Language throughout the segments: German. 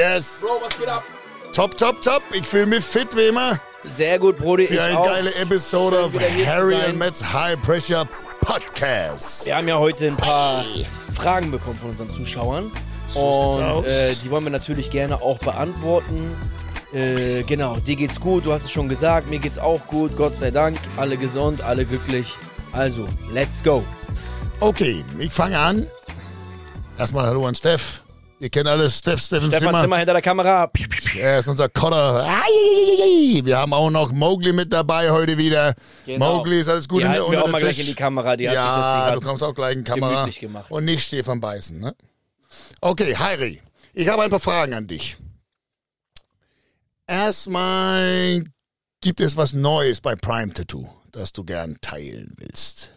Yes. Bro, was geht ab? Top, top, top. Ich fühle mich fit wie immer Sehr gut, Brody. für ich eine auch. geile Episode of Harry and Matt's High Pressure Podcast. Wir haben ja heute ein paar Fragen bekommen von unseren Zuschauern. So sieht's und aus. äh, die wollen wir natürlich gerne auch beantworten. Äh, genau, dir geht's gut, du hast es schon gesagt, mir geht's auch gut, Gott sei Dank, alle gesund, alle glücklich. Also, let's go. Okay, ich fange an. Erstmal Hallo an Steff. Ihr kennt alles Steff, Steffen Stefan Zimmer. Zimmer hinter der Kamera. Piu, piu, piu. Er ist unser Kotter. Wir haben auch noch Mowgli mit dabei heute wieder. Genau. Mowgli ist alles gut Die in der wir auch mal gleich in die Kamera, die Ja, du kommst auch gleich in die Kamera. gemacht. Und nicht Stefan Beißen, ne? Okay, Heiri, ich habe ein paar Fragen an dich. Erstmal, gibt es was Neues bei Prime Tattoo, das du gern teilen willst?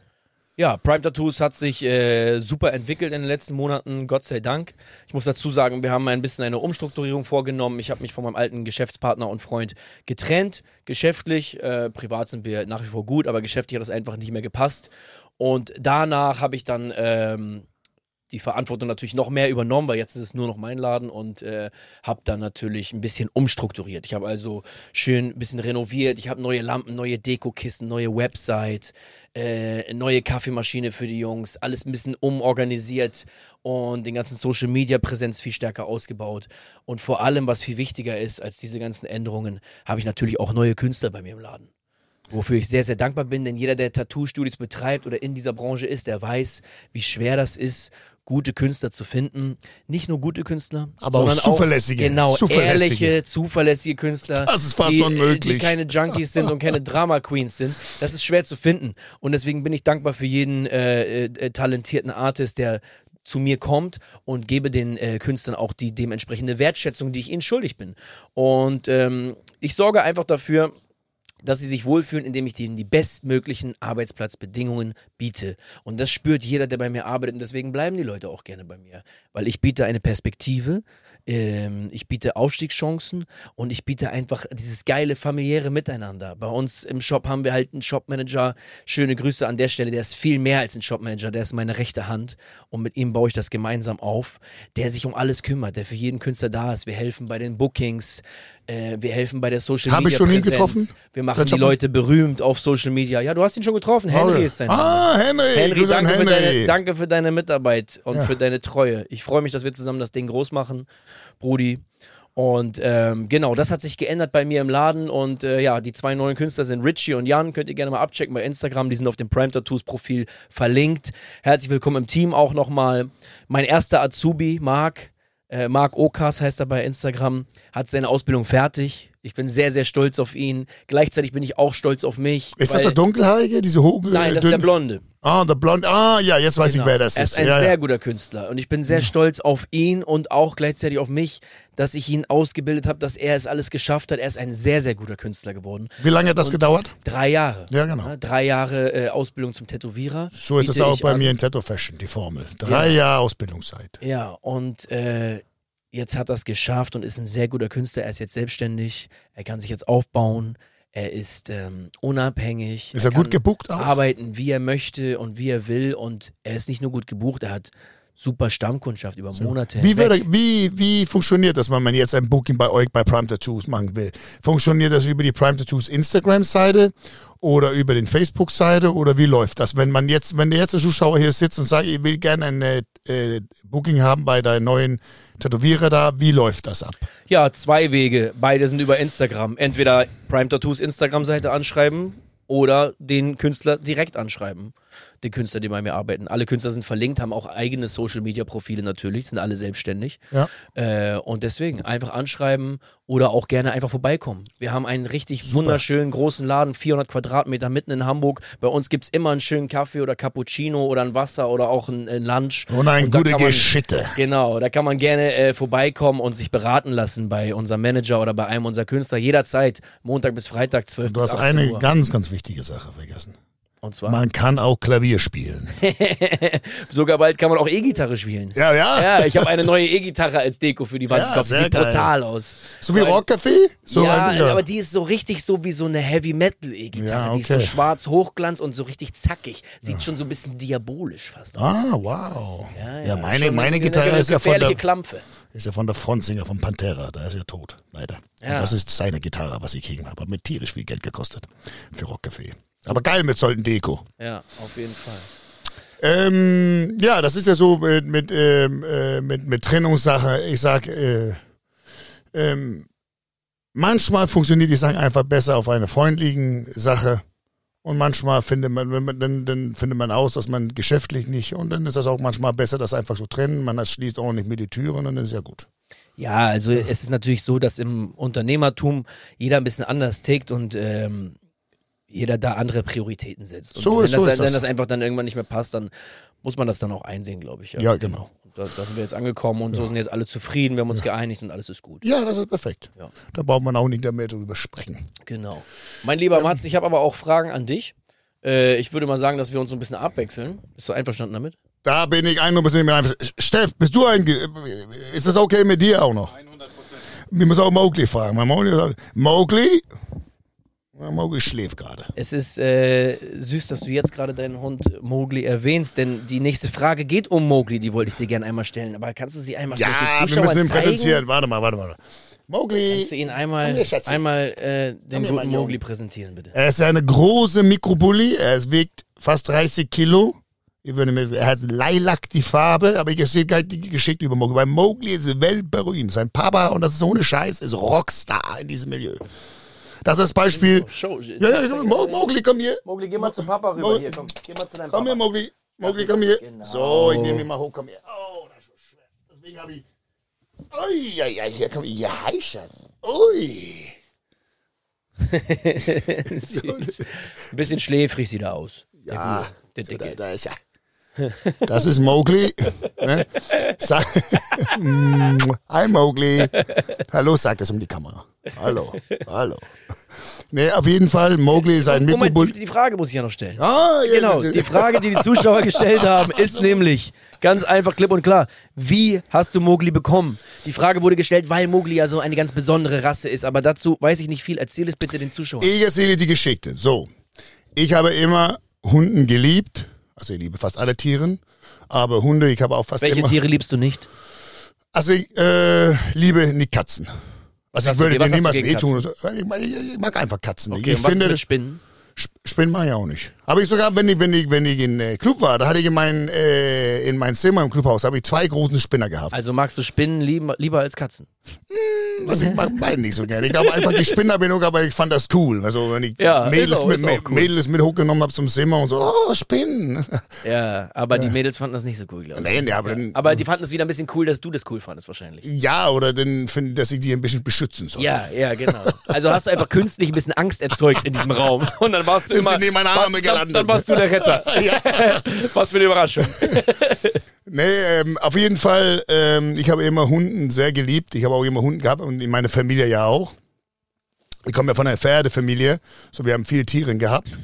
Ja, Prime Tattoos hat sich äh, super entwickelt in den letzten Monaten, Gott sei Dank. Ich muss dazu sagen, wir haben ein bisschen eine Umstrukturierung vorgenommen. Ich habe mich von meinem alten Geschäftspartner und Freund getrennt, geschäftlich. Äh, privat sind wir nach wie vor gut, aber geschäftlich hat das einfach nicht mehr gepasst. Und danach habe ich dann ähm, die Verantwortung natürlich noch mehr übernommen, weil jetzt ist es nur noch mein Laden und äh, habe dann natürlich ein bisschen umstrukturiert. Ich habe also schön ein bisschen renoviert. Ich habe neue Lampen, neue Dekokissen, neue Website, äh, neue Kaffeemaschine für die Jungs, alles ein bisschen umorganisiert und den ganzen Social Media Präsenz viel stärker ausgebaut. Und vor allem, was viel wichtiger ist als diese ganzen Änderungen, habe ich natürlich auch neue Künstler bei mir im Laden. Wofür ich sehr, sehr dankbar bin, denn jeder, der Tattoo-Studios betreibt oder in dieser Branche ist, der weiß, wie schwer das ist, gute Künstler zu finden. Nicht nur gute Künstler, Aber auch sondern zuverlässige, Auch, genau, zuverlässige. ehrliche, zuverlässige Künstler. Das ist fast die, unmöglich. Die keine Junkies sind und keine Drama-Queens sind. Das ist schwer zu finden. Und deswegen bin ich dankbar für jeden äh, äh, talentierten Artist, der zu mir kommt und gebe den äh, Künstlern auch die dementsprechende Wertschätzung, die ich ihnen schuldig bin. Und ähm, ich sorge einfach dafür, dass sie sich wohlfühlen, indem ich ihnen die bestmöglichen Arbeitsplatzbedingungen biete. Und das spürt jeder, der bei mir arbeitet. Und deswegen bleiben die Leute auch gerne bei mir. Weil ich biete eine Perspektive, ähm, ich biete Aufstiegschancen und ich biete einfach dieses geile familiäre Miteinander. Bei uns im Shop haben wir halt einen Shopmanager. Schöne Grüße an der Stelle. Der ist viel mehr als ein Shopmanager. Der ist meine rechte Hand. Und mit ihm baue ich das gemeinsam auf. Der sich um alles kümmert, der für jeden Künstler da ist. Wir helfen bei den Bookings. Äh, wir helfen bei der Social Habe Media ich schon ihn getroffen? Wir machen die Leute berühmt auf Social Media. Ja, du hast ihn schon getroffen. Henry Okay. ist sein Name. Ah, Henry. Henry, danke, Für Henry. deine, danke für deine Mitarbeit und Ja. für deine Treue. Ich freue mich, dass wir zusammen das Ding groß machen, Brudi. Und ähm, genau, das hat sich geändert bei mir im Laden. Und äh, ja, die zwei neuen Künstler sind Richie und Jan. Könnt ihr gerne mal abchecken bei Instagram. Die sind auf dem Prime Tattoos Profil verlinkt. Herzlich willkommen im Team auch nochmal. Mein erster Azubi, Marc. Äh, Marc Okas heißt er bei Instagram, hat seine Ausbildung fertig. Ich bin sehr, sehr stolz auf ihn. Gleichzeitig bin ich auch stolz auf mich. Ist das der Dunkelhaarige, diese hohe? Nein, das ist der Blonde. Ah, der Blonde. Ah, ja, jetzt weiß Genau. ich, wer das er ist. ist ein ja, sehr ja. guter Künstler und ich bin sehr stolz auf ihn und auch gleichzeitig auf mich, dass ich ihn ausgebildet habe, dass er es alles geschafft hat. Er ist ein sehr, sehr guter Künstler geworden. Wie lange hat das gedauert? Drei Jahre. Ja, genau. Ja, drei Jahre äh, Ausbildung zum Tätowierer. So ist es auch bei an. mir in Tattoo Fashion, die Formel. Drei Ja. Jahre Ausbildungszeit. Ja, und äh, jetzt hat er es geschafft und ist ein sehr guter Künstler. Er ist jetzt selbstständig, er kann sich jetzt aufbauen, er ist ähm, unabhängig. Ist er gut kann gebucht auch? Arbeiten, wie er möchte und wie er will. Und er ist nicht nur gut gebucht, er hat super Stammkundschaft über Monate. Wie, hinweg. würde, wie, wie funktioniert das, wenn man jetzt ein Booking bei euch bei Prime Tattoos machen will? Funktioniert das über die Prime Tattoos Instagram-Seite oder über den Facebook-Seite oder wie läuft das? Wenn man jetzt, wenn der jetzt der Zuschauer hier sitzt und sagt, ich will gerne ein äh, Booking haben bei deinem neuen Tätowierer da, wie läuft das ab? Ja, zwei Wege. Beide sind über Instagram. Entweder Prime Tattoos Instagram-Seite anschreiben oder den Künstler direkt anschreiben. Den Künstler, die bei mir arbeiten. Alle Künstler sind verlinkt, haben auch eigene Social-Media-Profile natürlich, sind alle selbstständig. Ja. Äh, und deswegen einfach anschreiben oder auch gerne einfach vorbeikommen. Wir haben einen richtig wunderschönen großen Laden, 400 Quadratmeter mitten in Hamburg. Bei uns gibt es immer einen schönen Kaffee oder Cappuccino oder ein Wasser oder auch ein, ein Lunch. Und eine da gute man- Geschichte. Genau, da kann man gerne äh, vorbeikommen und sich beraten lassen bei unserem Manager oder bei einem unserer Künstler. Jederzeit, Montag bis Freitag, 12 Du bis hast 18 eine Uhr. ganz, ganz wichtige Sache vergessen. Und zwar. Man kann auch Klavier spielen. Sogar bald kann man auch E-Gitarre spielen. Ja, ja. Ja, ich habe eine neue E-Gitarre als Deko für die Wand Ja, Sieht geil. brutal aus. So wie ein- Rockcafé? So ja, ein, ja. aber die ist so richtig so wie so eine Heavy Metal E-Gitarre. Ja, Die ist so okay. schwarz, hochglanz und so richtig zackig. Sieht schon so ein bisschen diabolisch fast aus. Ah, wow. Ja, meine, Schon meine eine Gitarre ist ja, von der, Klampfe. ist ja von der Frontsänger von Pantera. Da ist er tot, leider. Ja. Das ist seine Gitarre, was ich kriegen habe. Hat mir tierisch viel Geld gekostet für Rockcafé. Aber geil mit solchen Deko. Ja, auf jeden Fall. Ähm, ja, das ist ja so mit, mit, ähm, äh, mit, mit Trennungssache. Ich sag, äh, ähm, manchmal funktioniert die Sache einfach besser auf einer freundlichen Sache. Und manchmal findet man, wenn man, dann, dann findet man aus, dass man geschäftlich nicht. Und dann ist das auch manchmal besser, das einfach so trennen. Man schließt ordentlich mit die Türen und dann ist ja gut. Ja, also es ist natürlich so, dass im Unternehmertum jeder ein bisschen anders tickt und ähm, jeder da andere Prioritäten setzt. Und So wenn ist- das, so ist wenn das. das einfach dann irgendwann nicht mehr passt, dann muss man das dann auch einsehen, glaube ich. Ja, genau. Und Da, da sind wir jetzt angekommen und so sind jetzt alle zufrieden, wir haben uns geeinigt und alles ist gut. Ja, das ist perfekt. Ja. Da braucht man auch nicht mehr drüber sprechen. Genau. Mein lieber Mats, ich habe aber auch Fragen an dich. Äh, ich würde mal sagen, dass wir uns so ein bisschen abwechseln. Bist du einverstanden damit? Da bin ich ein bisschen mit einfach. Steff, bist du ein, ist das okay mit dir auch noch? 100 Prozent. Wir müssen auch Mowgli fragen. Mowgli sagt, Mowgli? Mowgli schläft gerade. Es ist äh, süß, dass du jetzt gerade deinen Hund Mowgli erwähnst, denn die nächste Frage geht um Mowgli, die wollte ich dir gerne einmal stellen. Aber kannst du sie einmal Ja, vielleicht den wir Zuschauern müssen ihn zeigen? präsentieren. Warte mal, warte mal. Mowgli. Kannst du ihn einmal, hier, einmal äh, den guten. Mowgli präsentieren, bitte? Er ist eine große Mikrobully. Er wiegt fast 30 Kilo. Ich würde mir sagen, er hat Lilac die Farbe, aber ich sehe gleich die Geschichte über Mowgli. Weil Mowgli ist weltberühmt. Sein Papa, und das ist ohne Scheiß, ist Rockstar in diesem Milieu. Das ist das Beispiel. Show. Ja, ja, Mo- Mowgli, komm hier. Mowgli, geh mal zu Papa rüber. Mo- Hier, komm. Geh mal zu deinem Komm hier, Papa. Mowgli. Mowgli, komm hier. Genau. So, ich nehme ihn mal hoch, komm hier. Oh, das ist so schwer. Deswegen habe ich. Ui, ja, ja, hier, komm. Ja, hi, Schatz. Ui. Ein bisschen schläfrig sieht er aus. Der Ja, Gute, der so, Dicke. da, da ist ja. Das ist Mowgli. Ne? Hi Mowgli. Hallo, sagt es um die Kamera. Hallo, hallo. Nee, auf jeden Fall, Mowgli ist ein Moment, Mikrobull. die, Frage muss ich ja noch stellen. Ah, ja, Genau, die Frage, die die Zuschauer gestellt haben, ist nämlich ganz einfach, klipp und klar. Wie hast du Mowgli bekommen? Die Frage wurde gestellt, weil Mowgli ja so eine ganz besondere Rasse ist. Aber dazu weiß ich nicht viel. Erzähl es bitte den Zuschauern. Ich erzähle die Geschichte. So, ich habe immer Hunden geliebt. Also ich liebe fast alle Tiere. Aber Hunde, ich habe auch fast Welche immer... Tiere liebst du nicht? Also ich äh, liebe nicht Katzen. Also ich würde was dir niemals wehtun. Ich mag, mag einfach Katzen. Okay, ich und was finde, ist mit Spinnen? Sp- Spinnen mache ich auch nicht. Aber ich sogar, wenn ich, wenn ich, wenn ich in äh, Club war, da hatte ich in mein, äh, in mein Zimmer im Clubhaus, habe ich zwei großen Spinner gehabt. Also magst du Spinnen lieber, lieber als Katzen? Was ich mag beide nicht so gerne. Ich glaube einfach, die Spinner bin ich, aber ich fand das cool. Also wenn ich Ja, Mädels, auch- mit, cool. Mädels mit hochgenommen habe zum Zimmer und so, oh, Spinnen. Ja, aber die Mädels fanden das nicht so cool, glaube ich. Nee, nee, aber dann- aber die fanden es wieder ein bisschen cool, dass du das cool fandest wahrscheinlich. Ja, oder dann finde dass ich die ein bisschen beschützen soll. Ja, ja, genau. Also hast du einfach künstlich ein bisschen Angst erzeugt in diesem Raum. Und dann warst du immer. neben meine Arme dann, gelandet. dann warst du der Retter. Was für eine Überraschung. Nee, ähm, auf jeden Fall, ähm, ich habe immer Hunden sehr geliebt. Ich habe auch immer Hunden gehabt und in meiner Familie ja auch. Ich komme ja von einer Pferdefamilie, so wir haben viele Tiere gehabt.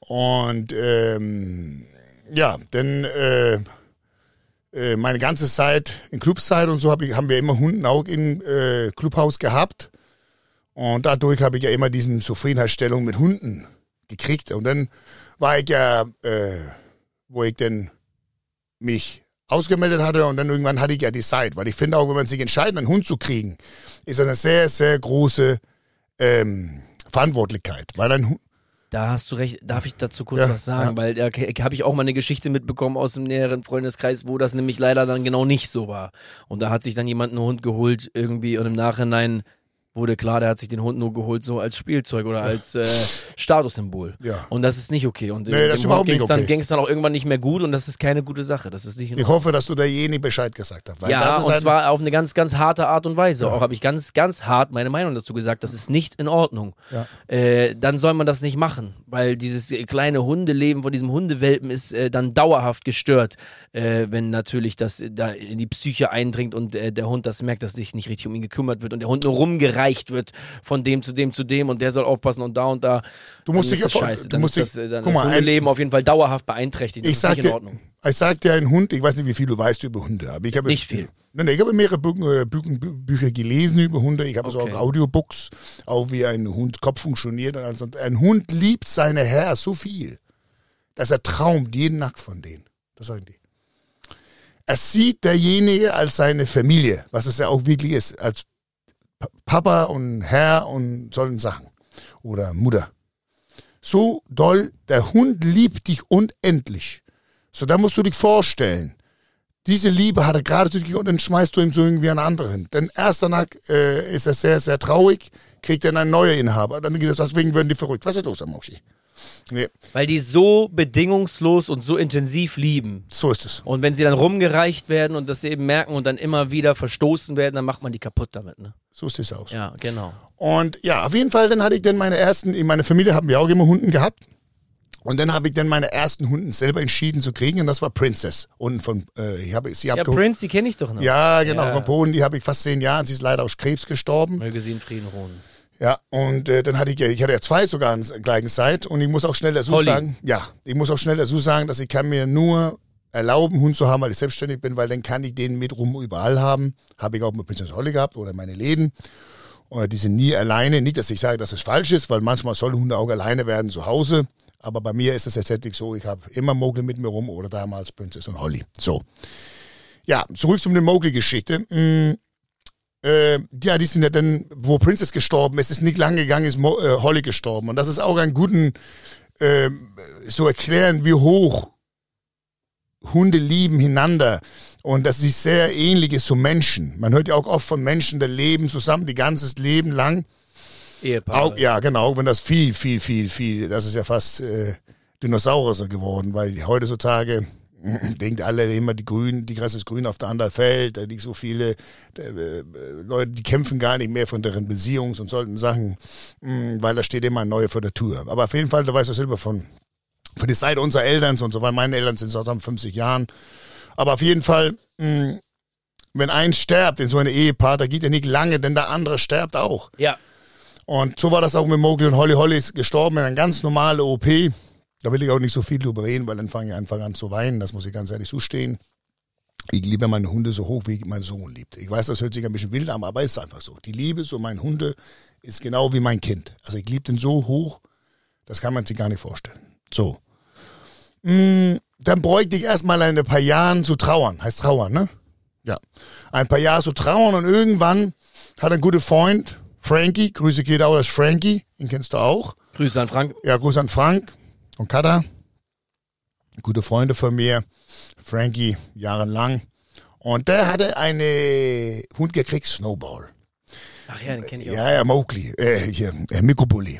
Und ähm, ja, dann äh, äh, meine ganze Zeit in Clubzeit und so hab ich, haben wir immer Hunden auch im äh, Clubhaus gehabt. Und dadurch habe ich ja immer diesen Zufriedenheitsstellung mit Hunden gekriegt. Und dann war ich ja, äh, wo ich dann mich ausgemeldet hatte und dann irgendwann hatte ich ja die Zeit, weil ich finde auch, wenn man sich entscheidet, einen Hund zu kriegen, ist das eine sehr, sehr große ähm, Verantwortlichkeit, weil ein Hund, Da hast du recht. Darf ich dazu kurz Ja, was sagen? ja. Weil da habe ich auch mal eine Geschichte mitbekommen aus dem näheren Freundeskreis, wo das nämlich leider dann genau nicht so war. Und da hat sich dann jemand einen Hund geholt irgendwie und im Nachhinein wurde klar, der hat sich den Hund nur geholt so als Spielzeug oder als äh, Statussymbol. Ja. Und das ist nicht okay. Und Nee, das überhaupt nicht ging es dann, okay. ging's dann auch irgendwann nicht mehr gut und das ist keine gute Sache. Das ist nicht ich hoffe, dass du derjenige Bescheid gesagt hast. Ja, das ist und zwar auf eine ganz, ganz harte Art und Weise. Auch habe ich ganz, ganz hart meine Meinung dazu gesagt. Das ist nicht in Ordnung. Ja. Äh, dann soll man das nicht machen, weil dieses äh, kleine Hundeleben von diesem Hundewelpen ist äh, dann dauerhaft gestört, äh, wenn natürlich das äh, da in die Psyche eindringt und der Hund das merkt, dass sich nicht richtig um ihn gekümmert wird und der Hund nur rumgereicht rumgereicht wird von dem zu dem zu dem und der soll aufpassen und da und da. Du musst dich scheiße. du Dann musst ist dich- das, äh, dann guck mal, ein- Hundeleben auf jeden Fall dauerhaft beeinträchtigt. Das Ich ist sag nicht in dir, Ordnung. ich sag dir, ein Hund, ich weiß nicht, wie viel du weißt über Hunde, aber ich habe Nicht viel. Nein, ich habe mehrere Bü äh, Bü Bü Bücher gelesen über Hunde. Ich habe so Okay. auch Audiobooks, auch wie ein Hund Kopf funktioniert. Und ein Hund liebt seine Herr so viel, dass er traumt jeden Nacht von denen. Das sagen die. Er sieht derjenige als seine Familie, was es ja auch wirklich ist, als Papa und Herr und solchen Sachen. Oder Mutter. So doll, der Hund liebt dich unendlich. So, da musst du dich vorstellen, diese Liebe hat er gerade zu dir und dann schmeißt du ihm so irgendwie einen anderen. Denn erst danach äh, ist er sehr, sehr traurig, kriegt dann ein neuer Inhaber. Dann geht es, deswegen werden die verrückt. Was ist los, Amoshi? Nee, Weil die so bedingungslos und so intensiv lieben. so ist es. Und wenn sie dann rumgereicht werden und das eben merken und dann immer wieder verstoßen werden, dann macht man die kaputt damit. Ne? So sieht es aus. Ja, genau. Und ja, auf jeden Fall, dann hatte ich dann meine ersten, in meiner Familie haben wir auch immer Hunden gehabt. Und dann habe ich dann meine ersten Hunden selber entschieden zu kriegen und das war Princess. Und von, äh, ich habe sie Ja, abgeholt. Prince, die kenne ich doch noch. Ja, genau, Ja. von Polen, die habe ich fast zehn Jahre, sie ist leider aus Krebs gestorben. Möge sie in Frieden ruhen. Ja, und äh, dann hatte ich ja, ich hatte ja zwei sogar an der gleichen Zeit und ich muss auch schnell dazu Holly. sagen, ja, ich muss auch schnell dazu sagen, dass ich kann mir nur erlauben, Hund zu haben, weil ich selbstständig bin, weil dann kann ich den mit rum überall haben. Habe ich auch mit Princess Holly gehabt oder meine Läden. Oder die sind nie alleine. Nicht, dass ich sage, dass es falsch ist, weil manchmal sollen Hunde auch alleine werden zu Hause. Aber bei mir ist es tatsächlich so, ich habe immer Mowgli mit mir rum oder damals Princess und Holly. So. Ja, zurück zu der Mowgli-Geschichte. Mm, äh, ja, die sind ja dann, wo Princess gestorben ist, ist nicht lang gegangen, ist Mo äh, Holly gestorben. Und das ist auch ein guten, äh, so erklären, wie hoch Hunde lieben einander und dass sie sehr ähnlich ist zu Menschen. Man hört ja auch oft von Menschen, die leben zusammen, die ganzes Leben lang. Ehepaar. Auch, ja, genau, wenn das viel, viel, viel, viel, das ist ja fast äh, Dinosaurier geworden, weil heutzutage denkt alle immer die Grünen, die Gras ist grün auf der anderen Feld, da liegt so viele äh, Leute, die kämpfen gar nicht mehr von deren Beziehungs- und solchen Sachen, mh, weil da steht immer ein neuer vor der Tür. Aber auf jeden Fall, da weißt du selber von, von der Seite unserer Eltern und so, weil meine Eltern sind zusammen 50 Jahren. Aber auf jeden Fall, mh, wenn ein stirbt in so einem Ehepaar, da geht ja nicht lange, denn der andere stirbt auch. Ja. Und so war das auch mit Mowgli und Holly. Holly ist gestorben in einer ganz normalen OP. Da will ich auch nicht so viel drüber reden, weil dann fange ich einfach an zu weinen. Das muss ich ganz ehrlich zustehen. Ich liebe meine Hunde so hoch, wie mein Sohn liebt. Ich weiß, das hört sich ein bisschen wild an, aber es ist einfach so. Die Liebe zu meinen Hunde ist genau wie mein Kind. Also ich liebe den so hoch, das kann man sich gar nicht vorstellen. So. Mm, dann bräuchte ich erstmal ein paar Jahren zu trauern. Heißt trauern, ne? Ja. Ein paar Jahre zu trauern und irgendwann hat ein guter Freund, Frankie, Grüße geht auch, das ist Frankie, den kennst du auch. Grüße an Frank. Ja, Gruß an Frank und Kada. Gute Freunde von mir. Frankie, jahrelang. Und der hatte eine Hund gekriegt, Snowball. Ach ja, den kenne ich auch. Ja, ja, Mowgli, äh, hier, äh, Mikrobully.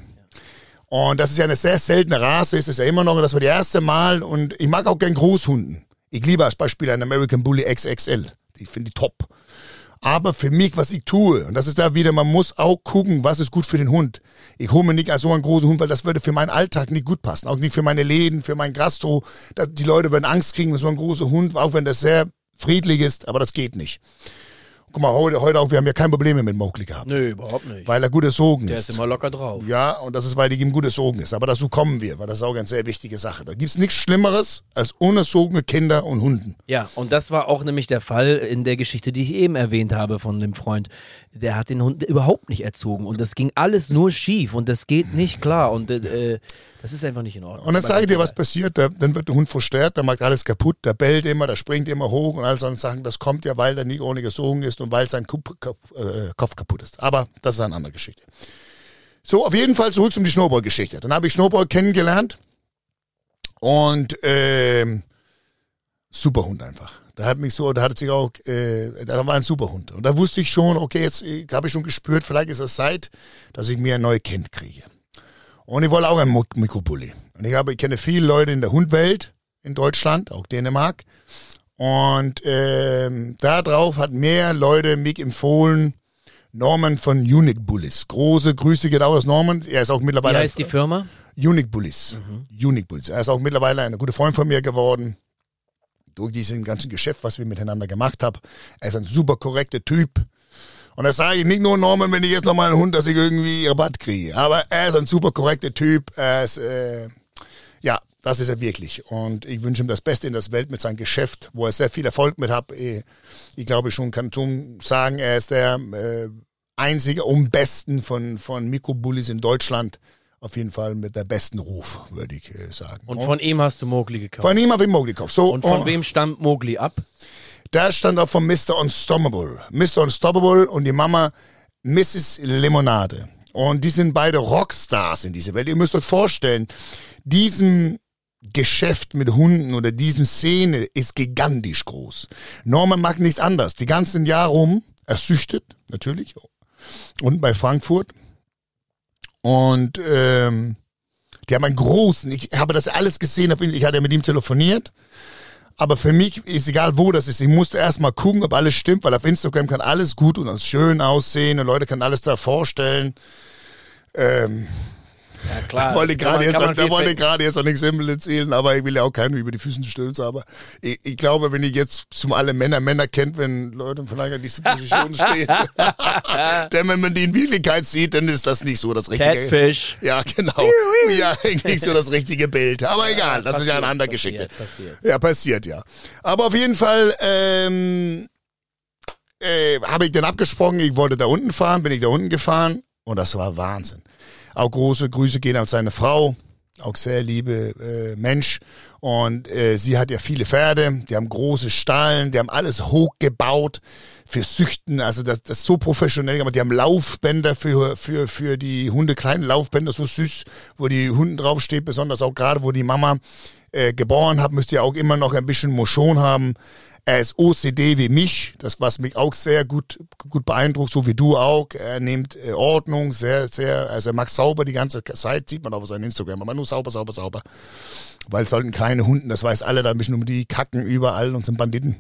Und das ist ja eine sehr seltene Rasse, ist es ja immer noch. Das war das erste Mal. Und ich mag auch gern Großhunden. Ich liebe als Beispiel einen American Bully XXL. Ich finde die top. Aber für mich, was ich tue, und das ist da wieder, man muss auch gucken, was ist gut für den Hund. Ich hole mir nicht so einen großen Hund, weil das würde für meinen Alltag nicht gut passen. Auch nicht für meine Läden, für mein Gastro. Die Leute würden Angst kriegen, so ein großer Hund, auch wenn das sehr friedlich ist, aber das geht nicht. Guck mal, heute, heute auch, wir haben ja keine Probleme mit Mowgli gehabt, Nö, überhaupt nicht. weil er gut erzogen Der ist. ist immer locker drauf. Ja, und das ist, weil die ihm gut erzogen ist. Aber dazu kommen wir, weil das ist auch eine sehr wichtige Sache. Da gibt's nichts Schlimmeres als unerzogene Kinder und Hunden. Ja, und das war auch nämlich der Fall in der Geschichte, die ich eben erwähnt habe von dem Freund. Der hat den Hund überhaupt nicht erzogen und das ging alles nur schief und das geht nicht klar und äh, das ist einfach nicht in Ordnung. Und dann sage ich dir, was passiert. Der, dann wird der Hund verstärkt, der macht alles kaputt, der bellt immer, der springt immer hoch und all solche Sachen. Das kommt ja, weil er nicht ohne gesogen ist und weil sein Kup, Kopf, äh, Kopf kaputt ist. Aber das ist eine andere Geschichte. So, auf jeden Fall zurück zum die Snowball-Geschichte. Dann habe ich Snowball kennengelernt und ähm, super Hund einfach. Da hat mich so, da hat sich auch, äh, da war ein super Hund. Und da wusste ich schon, okay, jetzt äh, habe ich schon gespürt, vielleicht ist es Zeit, dass ich mir ein neues Kind kriege. Und ich wollte auch einen Mik- Mikrobully. Und ich habe, ich kenne viele Leute in der Hundwelt in Deutschland, auch Dänemark. Und ähm, da drauf hat mehr Leute mich empfohlen, Norman von Unique Bullies. Große Grüße geht auch aus Norman. Er ist auch Wie mittlerweile heißt die Firma? Unique Bullies. Unique Bullies. Er ist auch mittlerweile eine gute Freund von mir geworden. Durch diesen ganzen Geschäft, was wir miteinander gemacht haben. Er ist ein super korrekter Typ. Und das sage ich nicht nur Norman, wenn ich jetzt nochmal einen Hund, dass ich irgendwie Rabatt kriege. Aber er ist ein super korrekter Typ. Er ist, äh, ja, das ist er wirklich. Und ich wünsche ihm das Beste in der Welt mit seinem Geschäft, wo er sehr viel Erfolg mit hat. Ich, ich glaube schon, kann schon sagen, er ist der äh, einzige und besten von, von Mikrobullis in Deutschland. Auf jeden Fall mit der besten Ruf, würde ich äh, sagen. Und von ihm hast du Mowgli gekauft. Von ihm habe ich Mowgli gekauft. So, Und von oh, wem stammt Mowgli ab? Da stand auch von Mr. Unstoppable. Mr. Unstoppable und die Mama Mrs. Limonade. Und die sind beide Rockstars in dieser Welt. Ihr müsst euch vorstellen, diesem Geschäft mit Hunden oder diesem Szene ist gigantisch groß. Norman mag nichts anderes. Die ganzen Jahre rum, er süchtet, natürlich, unten bei Frankfurt. Und ähm, die haben einen großen, ich habe das alles gesehen, ich hatte mit ihm telefoniert. Aber für mich ist egal, wo das ist. Ich musste erstmal gucken, ob alles stimmt, weil auf Instagram kann alles gut und schön aussehen und Leute können alles da vorstellen. Ähm, Ja, klar. ich wollte gerade jetzt, da wollte gerade jetzt auch nichts Simpel erzählen, aber ich will ja auch keinen über die Füße stößen. Aber ich, ich glaube, wenn ich jetzt zum alle Männer Männer kennt, wenn Leute vielleicht an dieser Position stehen, denn wenn man die in Wirklichkeit sieht, dann ist das nicht so das richtige. Catfish. Ja, genau. Ja, nicht so das richtige Bild. Aber egal, das ist ja eine passiert, andere Geschichte. passiert, passiert. Ja, passiert, ja. Aber auf jeden Fall ähm, äh, habe ich dann abgesprochen, ich wollte da unten fahren, bin ich da unten gefahren und das war Wahnsinn. Auch große Grüße gehen an seine Frau, auch sehr liebe äh, Mensch. Und äh, sie hat ja viele Pferde, die haben große Stallen, die haben alles hochgebaut für Süchten, also das, das ist so professionell gemacht. Die haben Laufbänder für, für, für die Hunde, kleine Laufbänder, so süß, wo die Hunden draufsteht, besonders auch gerade, wo die Mama äh, geboren hat, müsst ihr auch immer noch ein bisschen Motion haben. Er ist OCD wie mich, das was mich auch sehr gut, gut beeindruckt, so wie du auch. Er nimmt äh, Ordnung, sehr, sehr, also er mag sauber die ganze Zeit, sieht man auch auf seinem Instagram, aber nur sauber, sauber, sauber. Weil es sollten keine Hunden, das weiß alle, da bisschen um die kacken überall und sind Banditen.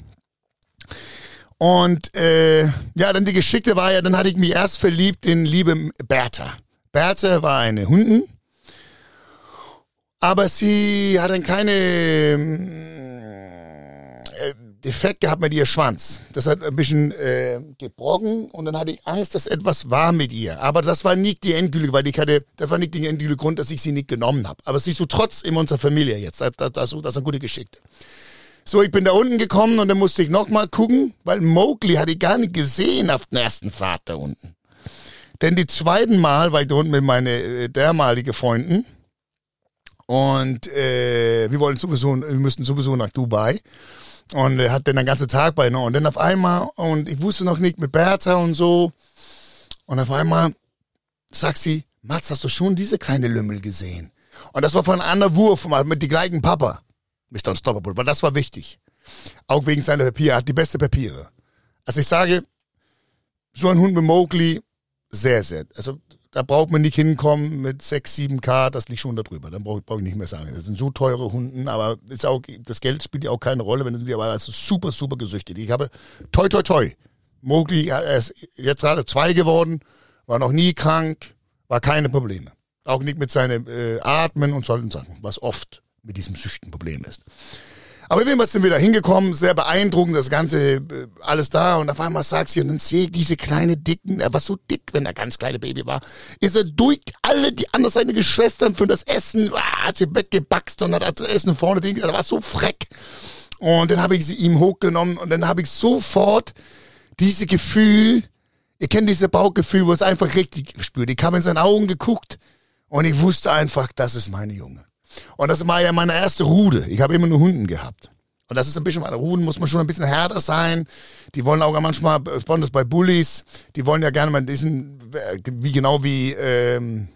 Und äh, ja, dann die Geschichte war ja, dann hatte ich mich erst verliebt in liebe Bertha. Bertha war eine Hunden, aber sie hat dann keine mm, äh, Defekt gehabt mit ihr Schwanz. Das hat ein bisschen äh, gebrochen und dann hatte ich Angst, dass etwas war mit ihr. Aber das war nicht die endgültige, weil ich hatte, das war nicht der endgültige Grund, dass ich sie nicht genommen habe. Aber sie ist so trotz in unserer Familie jetzt. Das, das, das, ist eine gute Geschichte. So, ich bin da unten gekommen und dann musste ich nochmal gucken, weil Mowgli hatte ich gar nicht gesehen auf der ersten Fahrt da unten. Denn die zweiten Mal war ich da unten mit meinen äh, dermaligen Freunden und äh, wir wollten sowieso, wir müssten sowieso nach Dubai und er hat dann den ganzen Tag bei noch und dann auf einmal und ich wusste noch nicht mit Bertha und so und auf einmal sagt sie, Mats, hast du schon diese kleine Lümmel gesehen? Und das war von anderen Wurf mit dem gleichen Papa, Mr. Unstoppable, weil das war wichtig. Auch wegen seiner Papiere, er hat die beste Papiere. Also ich sage, so ein Hund mit Mowgli, sehr, sehr. Also da braucht man nicht hinkommen mit 6, 7K, das liegt schon da drüber. Dann brauche brauch ich nicht mehr sagen. Das sind so teure Hunden, aber ist auch, das Geld spielt ja auch keine Rolle, wenn du aber also super, super gesüchtet. Ich habe toi, toi, toi. Mowgli, er ist jetzt gerade zwei geworden, war noch nie krank, war keine Probleme. Auch nicht mit seinem äh, Atmen und solchen Sachen, was oft mit diesem Süchtenproblem ist. Aber wir sind wieder hingekommen, sehr beeindruckend, das Ganze, äh, alles da. Und auf einmal sagt sie, und dann sehe ich diese kleine Dicken, er war so dick, wenn er ganz kleine Baby war, ist er durch alle die anderen seine Geschwistern für das Essen, ah, hat sie weggebackst und hat das Essen vorne, er war so freck. Und dann habe ich sie ihm hochgenommen und dann habe ich sofort diese Gefühl, ihr kennt diese Bauchgefühl, wo es einfach richtig spürt. Ich habe in seinen Augen geguckt und ich wusste einfach, das ist meine Junge. Und das war ja meine erste Rude. Ich habe immer nur Hunden gehabt. Und das ist ein bisschen, bei Ruden muss man schon ein bisschen härter sein. Die wollen auch manchmal, besonders bei Bullies, die wollen ja gerne mal diesen, wie genau wie ähm,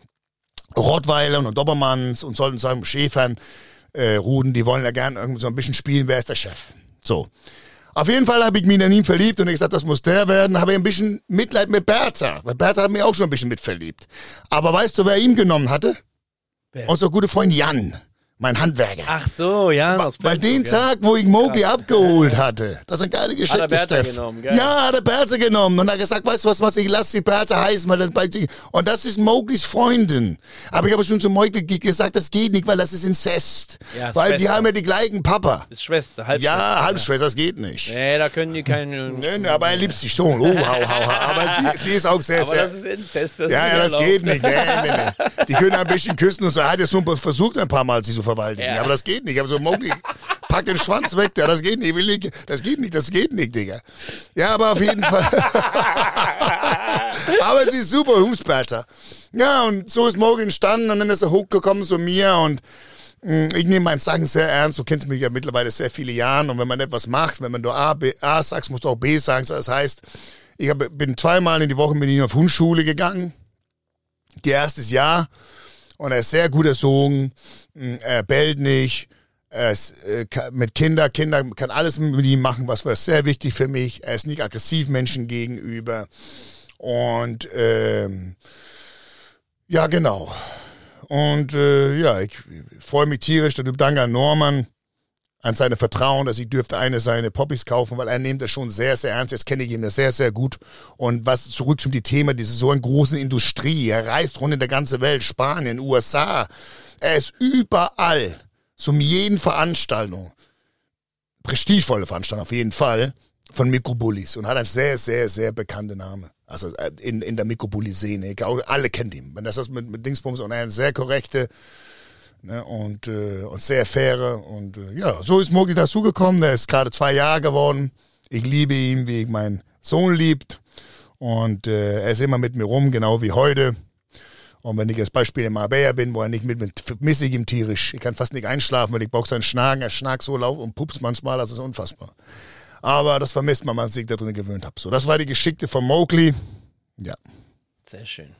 Rottweilern und Dobermanns und sollten sagen Schäfern, äh, Ruden, die wollen ja gerne irgendwie so ein bisschen spielen, wer ist der Chef. So. Auf jeden Fall habe ich mich in ihn verliebt und ich gesagt, das muss der werden. Habe ich ein bisschen Mitleid mit Bertha, weil Bertha hat mich auch schon ein bisschen mitverliebt. Aber weißt du, wer ihn genommen hatte? Wer? Unser guter Freund Jan. Mein Handwerker. Ach so, ja. Bei den ja. Tag, wo ich Mowgli Krass. abgeholt hatte. Das ist eine geile Geschichte, Hat er Bertha Steff. genommen, geil. Ja, hat er Bertha genommen und hat gesagt, weißt du was, was ich lass die Bertha heißen, weil das bei und das ist Mowglis Freundin. Aber ich habe schon zu Mowgli gesagt, das geht nicht, weil das ist Inzest. Ja, weil die Schwester. haben ja die gleichen Papa. Ist Schwester, Halbschwester. Ja, Halbschwester, das geht nicht. Nee, da können die keine. Nee, nee, aber er liebt sie schon. Oh, hau, hau, hau. Aber sie, sie ist auch sehr, Aber sehr. das ist Inzest. Das Ja, ja, das erlaubt. geht nicht. Nee, nee, nee. Die können ein bisschen küssen und so. Er hat ja schon versucht, ein paar Mal sie zu verwaltigen. Ja. Aber das geht nicht. Aber so, Mowgli, pack den Schwanz weg, der. Das geht nicht. Ich will nicht. Das geht nicht, das geht nicht, Digga. Ja, aber auf jeden Fall. aber sie ist super Husberter. Ja, und so ist Mowgli entstanden und dann ist er hochgekommen zu mir und mh, ich nehme mein Sagen sehr ernst. Du kennst mich ja mittlerweile sehr viele Jahre und wenn man etwas macht, wenn man nur A, B, A sagst, musst du auch B sagen. Das heißt, ich hab, bin zweimal in die Woche mit ihm auf Hundschule gegangen die erstes Jahr und er ist sehr gut erzogen, mh, er bellt nicht, er ist äh, mit Kinder, Kinder kann alles mit ihm machen, was war sehr wichtig für mich. Er ist nicht aggressiv Menschen gegenüber. Und ähm, ja genau. Und äh, ja, ich freue mich tierisch, danke an Norman an seine Vertrauen, dass ich dürfte eine seine Poppies kaufen, weil er nimmt das schon sehr, sehr ernst. Jetzt kenne ich ihn das sehr, sehr gut. Und was zurück zum Thema, diese so eine große Industrie. Er reist rund in der ganzen Welt, Spanien, USA. Er ist überall, zu jeden Veranstaltung, prestigevolle Veranstaltung auf jeden Fall, von Mikrobullis und hat einen sehr, sehr, sehr bekannten Namen. Also äh, in, in der Mikrobulli-Szene. Alle kennen ihn. Das ist mit, mit Dingsbums und er ist ein sehr korrekte, Ne, und, äh, und sehr faire. Und äh, ja, so ist Mogli dazugekommen. Der ist gerade zwei Jahre geworden. Ich liebe ihn, wie ich meinen Sohn liebt. Und äh, er ist immer mit mir rum, genau wie heute. Und wenn ich als Beispiel in Marbella bin, wo er nicht mit bin, vermisse ich ihn tierisch. Ich kann fast nicht einschlafen, weil ich brauche seinen Schnaken. Er schnarkt so laut und pups manchmal, das ist unfassbar. Aber das vermisst man, wenn man sich da drin gewöhnt hat. So, das war die Geschichte von Mowgli. Ja. Sehr schön.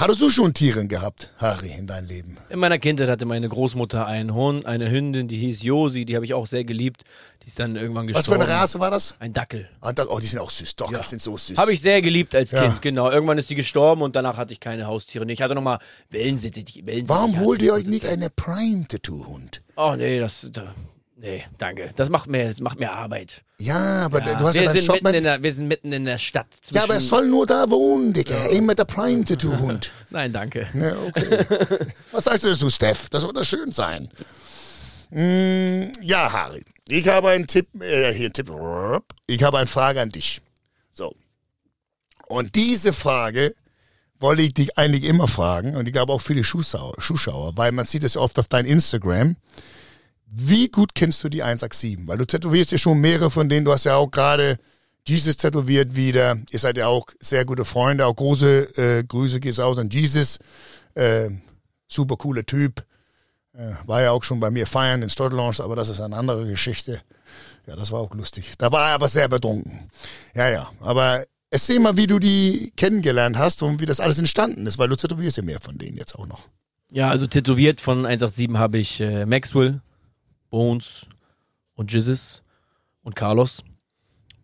Hattest du schon Tiere gehabt, Harry, in deinem Leben? In meiner Kindheit hatte meine Großmutter einen Hund, eine Hündin, die hieß Josi, die habe ich auch sehr geliebt. Die ist dann irgendwann Was für gestorben. eine Rasse war das? Ein Dackel. Da- Oh, die sind auch süß. Doch, Ja. die sind so süß. Habe ich sehr geliebt als Ja. Kind, genau. Irgendwann ist sie gestorben und danach hatte ich keine Haustiere. Nee, Ich hatte nochmal Wellensittich. Wellensittich Warum holt ihr euch nicht eine Prime-Tattoo-Hund? Oh nee, das. Da, nee, danke. Das macht mir, das macht mir Arbeit. Ja, aber Ja, du hast wir, ja deinen Shop mitten in mit. der, wir sind mitten in der Stadt. Ja, aber er soll nur da wohnen, Digga. Immer der Prime-Tattoo-Hund. Nein, danke. Ja, okay. Was sagst du dazu, Steph? Das wird doch schön sein. Mm, ja, Harry. Ich habe einen Tipp, äh, hier Tipp. Ich habe eine Frage an dich. So. Und diese Frage wollte ich dich eigentlich immer fragen und ich glaube auch viele Zuschauer, weil man sieht es ja oft auf dein Instagram. Wie gut kennst du die 187? Weil du tätowierst ja schon mehrere von denen. Du hast ja auch gerade Jesus tätowiert wieder. Ihr seid ja auch sehr gute Freunde. Auch große äh, Grüße geht's aus an Jesus. Äh, super cooler Typ. Äh, war ja auch schon bei mir feiern in Stottelonge, aber das ist eine andere Geschichte. Ja, das war auch lustig. Da war er aber sehr betrunken. Ja, ja. Aber erzähl mal, wie du die kennengelernt hast und wie das alles entstanden ist, weil du tätowierst ja mehr von denen jetzt auch noch. Ja, also tätowiert von 187 habe ich äh, Maxwell, Bones und Jizzes und Carlos.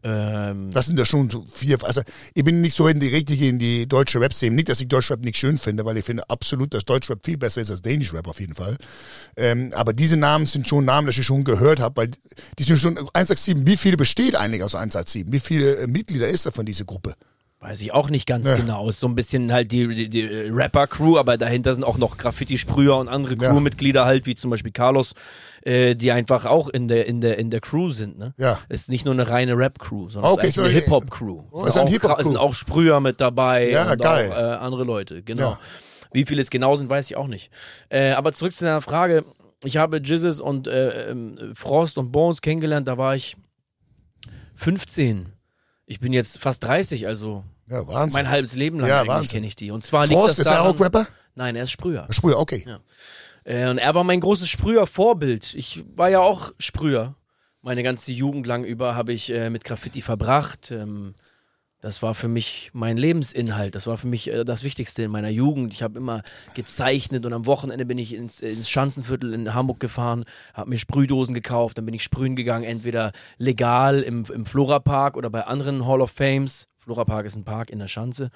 Ähm, Das sind ja schon vier. Also ich bin nicht so in die richtige in die deutsche Rap-Szene. Nicht, dass ich Deutschrap nicht schön finde, weil ich finde absolut, dass Deutschrap viel besser ist als Danish Rap auf jeden Fall. Ähm, aber diese Namen sind schon Namen, die ich schon gehört habe, weil die sind schon 187. Wie viele besteht eigentlich aus 187? Wie viele äh, Mitglieder ist da von dieser Gruppe? Weiß ich auch nicht ganz Ja. genau. Ist so ein bisschen halt die, die, die Rapper-Crew, aber dahinter sind auch noch Graffiti-Sprüher und andere Ja. Crewmitglieder halt, wie zum Beispiel Carlos, äh, die einfach auch in der, in der, in der Crew sind, ne? Ja. Es ist nicht nur eine reine Rap-Crew, sondern Okay, es ist so eine Hip-Hop-Crew. Oh, es ist ein sind, auch Hip-Hop-Crew. es sind auch Sprüher mit dabei Ja, und geil. auch äh, andere Leute, genau. Ja. Wie viele es genau sind, weiß ich auch nicht. Äh, aber zurück zu deiner Frage. Ich habe Jizzes und äh, ähm, Frost und Bones kennengelernt, da war ich 15. Ich bin jetzt fast 30, also Ja, Wahnsinn. mein halbes Leben lang Ja, kenne ich die. Und zwar liegt Frost, das ist er daran, auch Rapper? Nein, er ist Sprüher. Sprüher, okay. Ja. Äh, und er war mein großes Sprüher-Vorbild. Ich war ja auch Sprüher. Meine ganze Jugend lang über habe ich äh, mit Graffiti verbracht. Ähm, das war für mich mein Lebensinhalt. Das war für mich äh, das Wichtigste in meiner Jugend. Ich habe immer gezeichnet und am Wochenende bin ich ins, ins Schanzenviertel in Hamburg gefahren, habe mir Sprühdosen gekauft, dann bin ich sprühen gegangen, entweder legal im, im Flora Park oder bei anderen Hall of Fames. Florapark ist ein Park in der Schanze.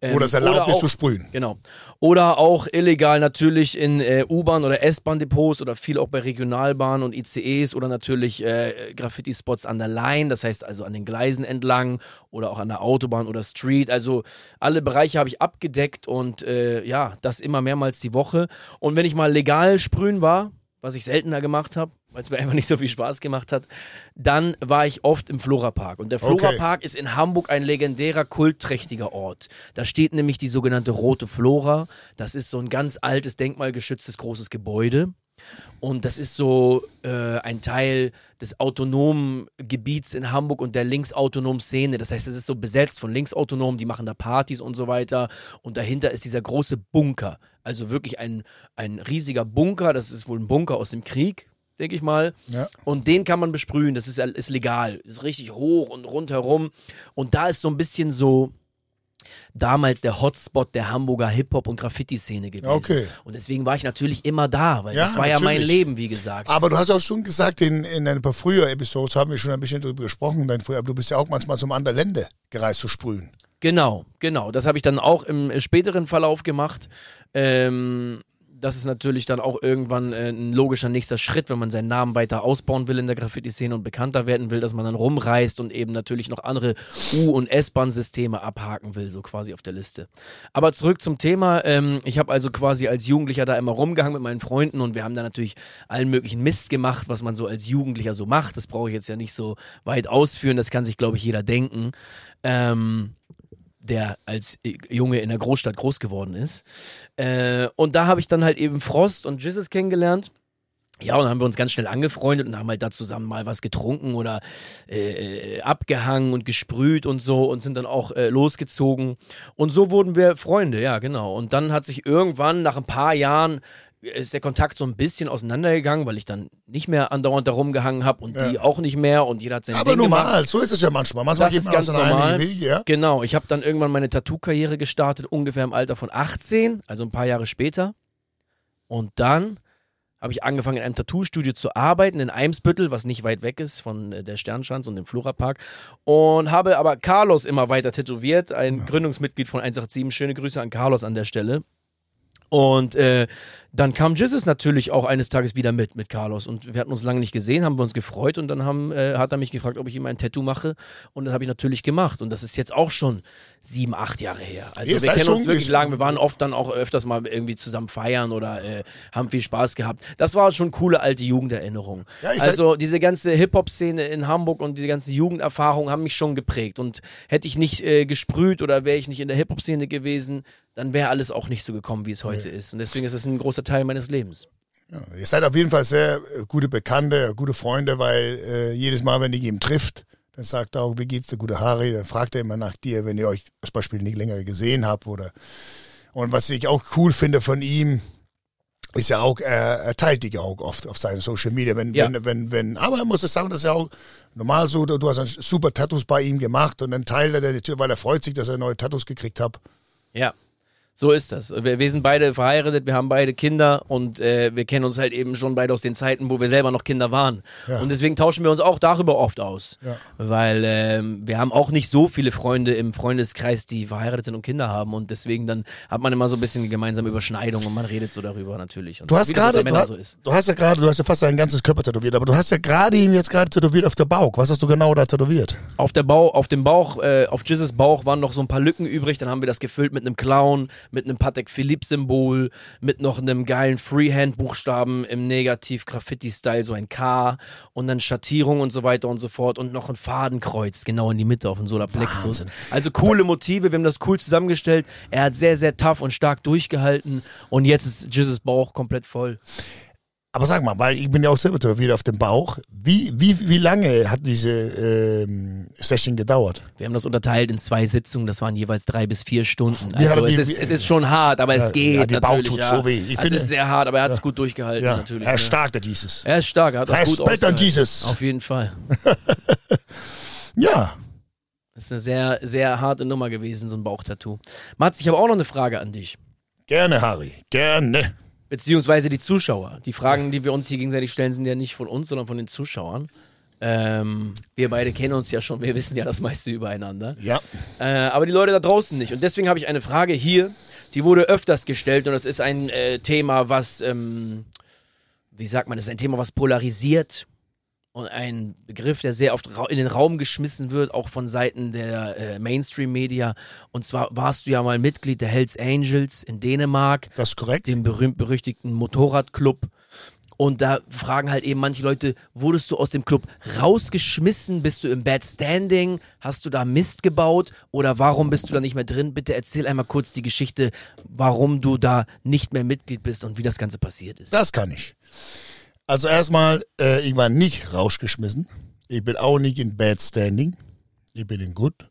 Ähm, Wo das erlaubt ist auch- zu sprühen. Genau. Oder auch illegal natürlich in äh, U-Bahn- oder S-Bahn-Depots oder viel auch bei Regionalbahnen und ICEs oder natürlich äh, Graffiti-Spots an der Line, das heißt also an den Gleisen entlang oder auch an der Autobahn oder Street. Also alle Bereiche habe ich abgedeckt und äh, ja, das immer mehrmals die Woche. Und wenn ich mal legal sprühen war, was ich seltener gemacht habe, weil es mir einfach nicht so viel Spaß gemacht hat, dann war ich oft im Florapark. Und der Okay. Florapark ist in Hamburg ein legendärer, kultträchtiger Ort. Da steht nämlich die sogenannte Rote Flora. Das ist so ein ganz altes, denkmalgeschütztes großes Gebäude. Und das ist so äh, ein Teil des autonomen Gebiets in Hamburg und der linksautonomen Szene. Das heißt, es ist so besetzt von Linksautonomen, die machen da Partys und so weiter. Und dahinter ist dieser große Bunker. Also wirklich ein, ein riesiger Bunker. Das ist wohl ein Bunker aus dem Krieg, denke ich mal. Ja. Und den kann man besprühen. Das ist, ist legal. Ist richtig hoch und rundherum. Und da ist so ein bisschen so damals der Hotspot der Hamburger Hip-Hop- und Graffiti-Szene gewesen. Okay. Und deswegen war ich natürlich immer da, weil Ja, das war ja mein natürlich. Leben, wie gesagt. Aber du hast auch schon gesagt, in, in ein paar früher Episodes haben wir schon ein bisschen darüber gesprochen, dein früher, aber du bist ja auch manchmal zum anderen Länder gereist zu sprühen. Genau, genau. Das habe ich dann auch im späteren Verlauf gemacht. Ähm, das ist natürlich dann auch irgendwann äh, ein logischer nächster Schritt, wenn man seinen Namen weiter ausbauen will in der Graffiti-Szene und bekannter werden will, dass man dann rumreist und eben natürlich noch andere U- und S-Bahn-Systeme abhaken will, so quasi auf der Liste. Aber zurück zum Thema. Ähm, ich habe also quasi als Jugendlicher da immer rumgehangen mit meinen Freunden und wir haben da natürlich allen möglichen Mist gemacht, was man so als Jugendlicher so macht. Das brauche ich jetzt ja nicht so weit ausführen, das kann sich, glaube ich, jeder denken. Ähm, der als äh, Junge in der Großstadt groß geworden ist. Äh, und da habe ich dann halt eben Frost und Jizzes kennengelernt. Ja, und dann haben wir uns ganz schnell angefreundet und haben halt da zusammen mal was getrunken oder äh, abgehangen und gesprüht und so und sind dann auch äh, losgezogen. Und so wurden wir Freunde, ja, genau. Und dann hat sich irgendwann nach ein paar Jahren ist der Kontakt so ein bisschen auseinandergegangen, weil ich dann nicht mehr andauernd da rumgehangen habe und die auch nicht mehr und jeder hat sein Aber Ding gemacht. normal, so ist es ja manchmal. Manchmal Das geht ist man ganz normal. Wege, ja. Genau, ich habe dann irgendwann meine Tattoo-Karriere gestartet, ungefähr im Alter von 18, also ein paar Jahre später. Und dann habe ich angefangen, in einem Tattoo-Studio zu arbeiten in Eimsbüttel, was nicht weit weg ist von äh, der Sternschanze und dem Florapark. Und habe aber Carlos immer weiter tätowiert, ein Gründungsmitglied von 187. Schöne Grüße an Carlos an der Stelle. Und äh, dann kam Jizzes natürlich auch eines Tages wieder mit, mit Carlos. Und wir hatten uns lange nicht gesehen, haben wir uns gefreut und dann haben, äh, hat er mich gefragt, ob ich ihm ein Tattoo mache. Und das habe ich natürlich gemacht. Und das ist jetzt auch schon sieben, acht Jahre her. Also Ihr wir kennen uns wirklich lange. Wir waren oft dann auch öfters mal irgendwie zusammen feiern oder äh, haben viel Spaß gehabt. Das war schon coole alte Jugenderinnerung. Ja, also diese ganze Hip-Hop-Szene in Hamburg und diese ganze Jugenderfahrung haben mich schon geprägt. Und hätte ich nicht äh, gesprüht oder wäre ich nicht in der Hip-Hop-Szene gewesen, dann wäre alles auch nicht so gekommen, wie es heute ist. Und deswegen ist es ein großer Teil meines Lebens. Ja, ihr seid auf jeden Fall sehr äh, gute Bekannte, gute Freunde, weil äh, jedes Mal, wenn ihr ihn trifft, dann sagt er auch, wie geht's der gute Harry? Dann fragt er immer nach dir, wenn ihr euch als Beispiel nicht länger gesehen habt oder und was ich auch cool finde von ihm, ist ja auch, er, er teilt dich auch oft auf seinen Social Media, wenn, Ja. wenn, wenn, wenn, aber er muss es sagen, das ist ja auch normal so, du, hast ein super Tattoos bei ihm gemacht und dann teilt er natürlich, weil er freut sich, dass er neue Tattoos gekriegt hat. Ja. So ist das. Wir, wir sind beide verheiratet, wir haben beide Kinder und äh, wir kennen uns halt eben schon beide aus den Zeiten, wo wir selber noch Kinder waren. Ja. Und deswegen tauschen wir uns auch darüber oft aus. Ja. Weil ähm, wir haben auch nicht so viele Freunde im Freundeskreis, die verheiratet sind und Kinder haben. Und deswegen dann hat man immer so ein bisschen gemeinsame Überschneidung und man redet so darüber natürlich. Und Du hast gerade, du, so du hast ja gerade, du hast ja fast dein ganzes Körper tätowiert, aber du hast ja gerade ihn jetzt gerade tätowiert auf der Bauch. Was hast du genau da tätowiert? Auf, der Bau, auf dem Bauch, äh, auf Jizzes Bauch waren noch so ein paar Lücken übrig. Dann haben wir das gefüllt mit einem Clown, mit einem Patek Philippe-Symbol, mit noch einem geilen Freehand-Buchstaben im Negativ-Graffiti-Style, so ein K und dann Schattierung und so weiter und so fort und noch ein Fadenkreuz genau in die Mitte auf den Solarplexus. Also coole Motive, wir haben das cool zusammengestellt. Er hat sehr, sehr tough und stark durchgehalten und jetzt ist Jizzes Bauch komplett voll. Aber sag mal, weil ich bin ja auch selber tätowiert auf dem Bauch. Wie, wie, wie lange hat diese ähm, Session gedauert? Wir haben das unterteilt in zwei Sitzungen, das waren jeweils drei bis vier Stunden. Also er es, die- ist, es ist schon hart, aber Ja, es geht ja, die Bauch tut ja. so weh. Ich also finde- es ist sehr hart, aber er hat es gut durchgehalten Ja, natürlich. er ist stark, der Jesus. Er ist stark, er hat auch gut Respekt an. Jesus. Auf jeden Fall. Ja, Das ist eine sehr, sehr harte Nummer gewesen, so ein Bauchtattoo. Mats, ich habe auch noch eine Frage an dich. gerne, Harry, gerne. Beziehungsweise die Zuschauer. Die Fragen, die wir uns hier gegenseitig stellen, sind ja nicht von uns, sondern von den Zuschauern. Ähm, wir beide kennen uns ja schon, wir wissen ja das meiste übereinander. Ja. Äh, aber die Leute da draußen nicht. Und deswegen habe ich eine Frage hier, die wurde öfters gestellt und das ist ein äh, Thema, was, ähm, wie sagt man, das ist ein Thema, was polarisiert und ein Begriff, der sehr oft in den Raum geschmissen wird, auch von Seiten der äh, Mainstream-Media. Und zwar warst du ja mal Mitglied der Hells Angels in Dänemark, Das ist korrekt. dem berühmt-berüchtigten Motorradclub. Und da fragen halt eben manche Leute, wurdest du aus dem Club rausgeschmissen? Bist du im Bad Standing? Hast du da Mist gebaut? Oder warum bist du da nicht mehr drin? Bitte erzähl einmal kurz die Geschichte, warum du da nicht mehr Mitglied bist und wie das Ganze passiert ist. Das kann ich. Also erstmal, äh, ich war nicht rausgeschmissen. Ich bin auch nicht in Bad Standing. Ich bin in Good.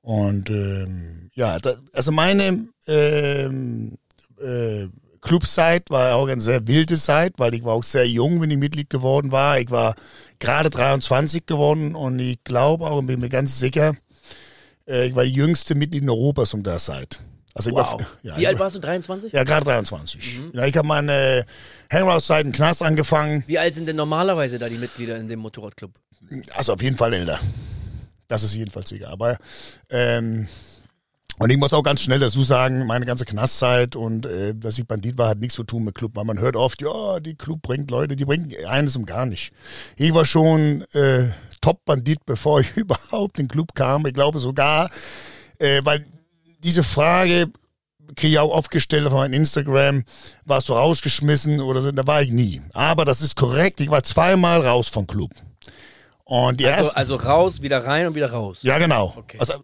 Und ähm, ja, da, also meine ähm, äh, Clubzeit war auch eine sehr wilde Zeit, weil ich war auch sehr jung, wenn ich Mitglied geworden war. Ich war gerade 23 geworden und ich glaube auch und bin mir ganz sicher, äh, ich war die jüngste Mitglied in Europas um der Zeit. Also ich Wow. war, ja, wie alt war, warst du? 23? Ja, gerade 23. Ja, ich habe meine Hangout-Zeit im Knast angefangen. Wie alt sind denn normalerweise da die Mitglieder in dem Motorradclub? Also auf jeden Fall älter. Das ist jedenfalls sicher. Aber ähm, und ich muss auch ganz schnell dazu sagen, meine ganze Knastzeit und äh, dass ich Bandit war, hat nichts zu tun mit Club. Weil man hört oft, ja, die Club bringt Leute, die bringen eines und gar nicht. Ich war schon äh, Top-Bandit, bevor ich überhaupt in den Club kam. Ich glaube sogar, äh, weil diese Frage kriege ich auch oft gestellt auf meinem Instagram, warst du rausgeschmissen oder so, da war ich nie. Aber das ist korrekt, ich war zweimal raus vom Club. Und die Also, erste, also raus, wieder rein und wieder raus. ja genau. Okay. Also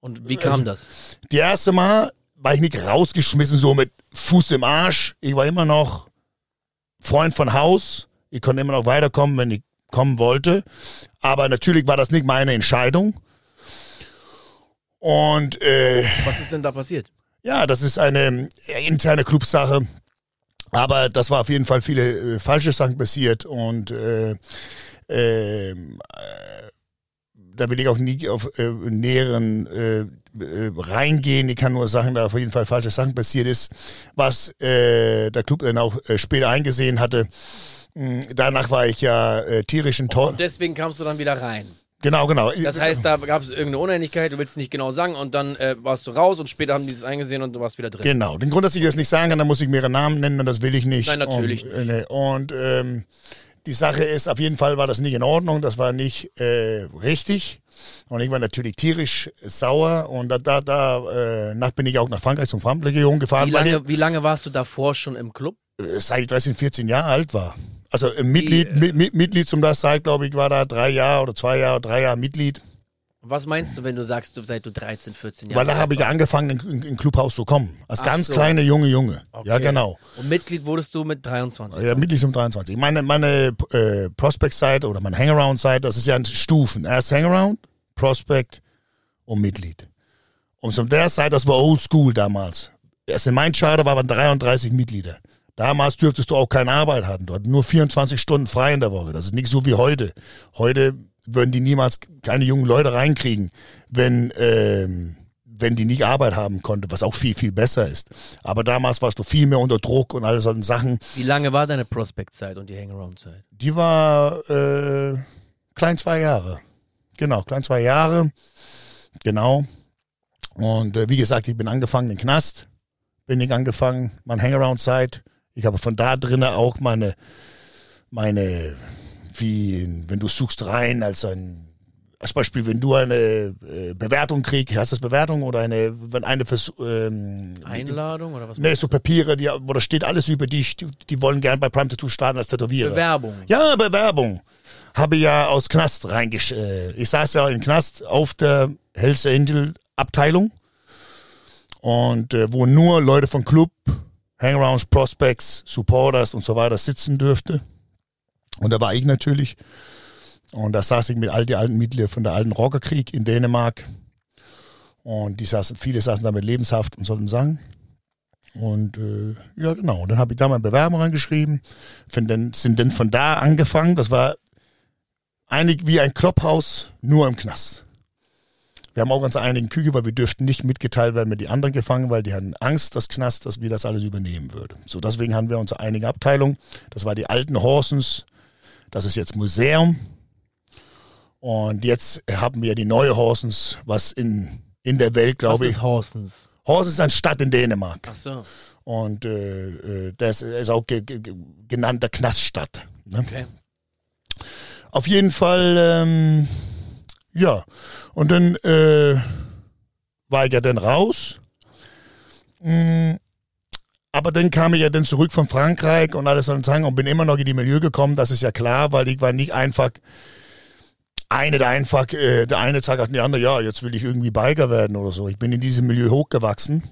Und wie kam das? die erste Mal war ich nicht rausgeschmissen, so mit Fuß im Arsch. Ich war immer noch Freund von Haus. Ich konnte immer noch weiterkommen, wenn ich kommen wollte. Aber natürlich war das nicht meine Entscheidung. Und äh, Was ist denn da passiert? ja, das ist eine äh, interne Clubsache. Aber das war auf jeden Fall viele äh, falsche Sachen passiert und äh, ähm, äh, da will ich auch nie auf äh, näheren äh, äh, reingehen. Ich kann nur sagen, da auf jeden Fall falsche Sachen passiert ist, was äh, der Club dann auch äh, später eingesehen hatte. Mm, Danach war ich ja äh, tierisch enttäuscht. Und deswegen kamst du dann wieder rein. Genau, genau. Das heißt, da gab es irgendeine Uneinigkeit, du willst nicht genau sagen und dann äh, warst du raus und später haben die es eingesehen und du warst wieder drin. Genau. Den Grund, dass ich das nicht sagen kann, da muss ich mehrere Namen nennen und das will ich nicht. Nein, natürlich und, äh, nee. Und ähm, die Sache ist, auf jeden Fall war das nicht in Ordnung, das war nicht äh, richtig. Und ich war natürlich tierisch sauer und da, da, da äh, nach bin ich auch nach Frankreich zum Farmlegion gefahren, Wie lange, wie lange warst du davor schon im Club? äh, seit ich 13, 14 Jahre alt war. Also äh, Mitglied, mit, mit, Mitglied zum das Zeit, glaube ich, war da drei Jahre oder zwei Jahre, drei Jahre Mitglied. Was meinst du, wenn du sagst, du, seit du 13, 14 Jahre Weil da habe ich ja angefangen, in, in, Clubhaus zu kommen. Als Ach ganz so. kleiner junge Junge. Okay. Ja, genau. Und Mitglied wurdest du mit 23. Ja, Mitglied um 23. Meine, meine äh, Prospect-Site oder meine Hangaround-Site, das ist ja in Stufen. Erst Hangaround, Prospect und Mitglied. Und zum der Zeit, das war Old School damals. Erst in mein Charter waren 33 Mitglieder. Damals dürftest du auch keine Arbeit haben. Du hattest nur 24 Stunden frei in der Woche. Das ist nicht so wie heute. Heute würden die niemals keine jungen Leute reinkriegen, wenn, ähm, wenn die nicht Arbeit haben konnte, was auch viel, viel besser ist. Aber damals warst du viel mehr unter Druck und alle solchen Sachen. Wie lange war deine Prospect-Zeit und die Hangaround-Zeit? Die war äh, klein zwei Jahre. Genau, klein zwei Jahre. Genau. Und äh, wie gesagt, ich bin angefangen im Knast. Bin ich angefangen, mein Hangaround-Zeit. Ich habe von da drinnen auch meine, meine, wie, wenn du suchst rein als ein, als Beispiel, wenn du eine äh, Bewertung kriegst, hast du das Bewertung oder eine, wenn eine Vers ähm, Einladung oder was? Nee, so Papiere, die, wo da steht alles über dich, die, die wollen gern bei Prime Tattoo starten als Tätowierer. Bewerbung. Ja, Bewerbung. Habe ja aus Knast reingesch... Äh, ich saß ja im Knast auf der Hells Angel Abteilung und äh, wo nur Leute von Club, Hangarounds, Prospects, Supporters und so weiter sitzen dürfte. Und da war ich natürlich. Und da saß ich mit all die alten Mitglieder von der alten Rockerkrieg in Dänemark. Und die saßen, viele saßen da mit Lebenshaft und sollten sagen. Und äh, ja, genau. Und dann habe ich da meine Bewerbung reingeschrieben. Den, sind dann von da angefangen. Das war einig wie ein Clubhaus, nur im Knast. Wir haben auch ganz einigen Küche, weil wir dürften nicht mitgeteilt werden mit die anderen Gefangen, weil die hatten Angst, das Knast, dass wir das alles übernehmen würden. So, deswegen haben wir unsere einige Abteilung. Das war die alten Horsens. Das ist jetzt Museum. Und jetzt haben wir die neue Horsens, was in, in der Welt, Was glaube ich. ist Horsens? Horsens ist eine Stadt in Dänemark. Ach so, Und äh, äh, das ist auch ge ge genannter Knaststadt. Ne? okay. Auf jeden Fall, ähm, ja. Und dann äh, war ich ja dann raus. Mm, aber dann kam ich ja dann zurück von Frankreich und alles sozusagen und bin immer noch in die Milieu gekommen. Das ist ja klar, weil ich war nicht einfach eine, der einfach, äh, der eine sagt der andere, ja, jetzt will ich irgendwie Biker werden oder so. Ich bin in diesem Milieu hochgewachsen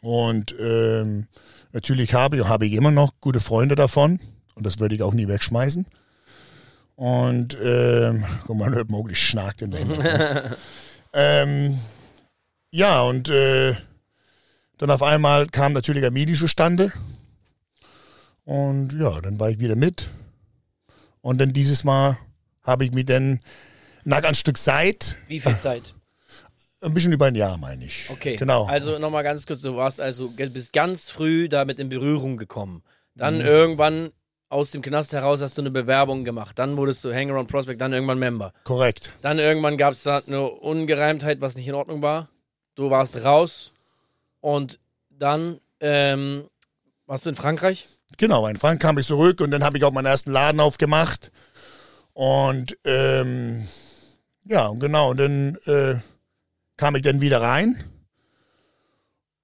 und ähm, natürlich habe ich, habe ich immer noch gute Freunde davon und das würde ich auch nie wegschmeißen. Und ähm, guck mal, man hört Mowgli schnarkt in der Hintergrund. ähm, ja, und äh, dann auf einmal kam natürlich ein Midi zustande. Und ja, dann war ich wieder mit. Und dann dieses Mal habe ich mir dann nach ein Stück Zeit, Wie viel Zeit? ein bisschen über ein Jahr, meine ich. Okay. Genau. Also nochmal ganz kurz, du warst also bist ganz früh damit in Berührung gekommen. Dann Mhm. irgendwann aus dem Knast heraus hast du eine Bewerbung gemacht. Dann wurdest du Hangaround Prospect, dann irgendwann Member. Korrekt. Dann irgendwann gab es da eine Ungereimtheit, was nicht in Ordnung war. Du warst raus und dann ähm, warst du in Frankreich. Genau, in Frankreich kam ich zurück und dann habe ich auch meinen ersten Laden aufgemacht. Und ähm, ja, genau, und dann äh, kam ich dann wieder rein,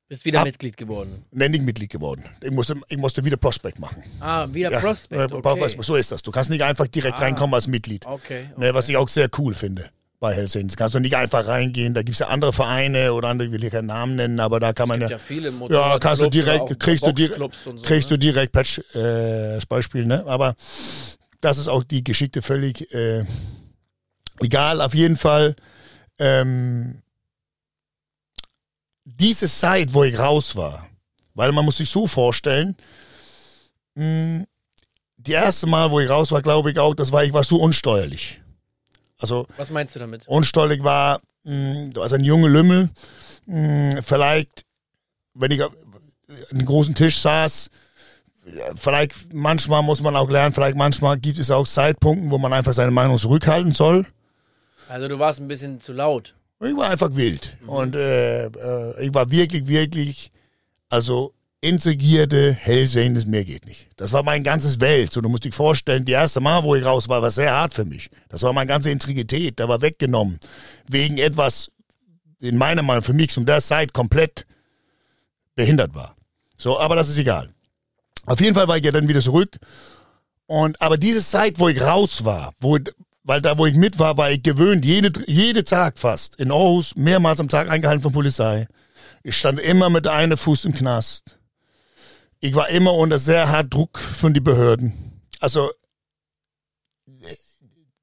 Bist wieder Ab- Mitglied geworden. nenne ich Mitglied geworden. Ich musste, ich musste wieder Prospect machen. Ah, wieder Ja, Prospect. äh, Okay. So ist das. Du kannst nicht einfach direkt Ah. reinkommen als Mitglied. Okay. Ne, was ich auch sehr cool finde bei Angels. Kannst du nicht einfach reingehen. Da gibt es ja andere Vereine oder andere, ich will hier keinen Namen nennen, aber da kann man gibt ja, ja viele ja, kannst du direkt, kriegst du direkt, so, kriegst ne? du direkt Patch äh, als Beispiel, ne? Aber das ist auch die Geschichte völlig äh, egal. Auf jeden Fall ähm, diese Zeit, wo ich raus war, weil man muss sich so vorstellen, mh, die erste Mal, wo ich raus war, glaube ich auch, das war ich war so unsteuerlich. Also Was meinst du damit? unstollig war, mh, du warst ein junger Lümmel, mh, vielleicht, wenn ich auf einem großen Tisch saß, vielleicht manchmal muss man auch lernen, vielleicht manchmal gibt es auch Zeitpunkte, wo man einfach seine Meinung zurückhalten soll. Also du warst ein bisschen zu laut. Ich war einfach wild und äh, äh, ich war wirklich, wirklich, also intrigierte, hellsehendes Meer geht nicht. Das war mein ganzes Welt. So, du musst dich vorstellen, die erste Mal, wo ich raus war, war sehr hart für mich. Das war meine ganze Integrität, da war weggenommen. Wegen etwas, in meiner Meinung, für mich um der Zeit komplett behindert war. So, aber das ist egal. Auf jeden Fall war ich ja dann wieder zurück. Und, aber diese Zeit, wo ich raus war, wo, weil da, wo ich mit war, war ich gewöhnt, jede, jede Tag fast, in Aarhus, mehrmals am Tag eingehalten von Polizei. Ich stand immer mit einem Fuß im Knast. Ich war immer unter sehr hart Druck von den Behörden. Also,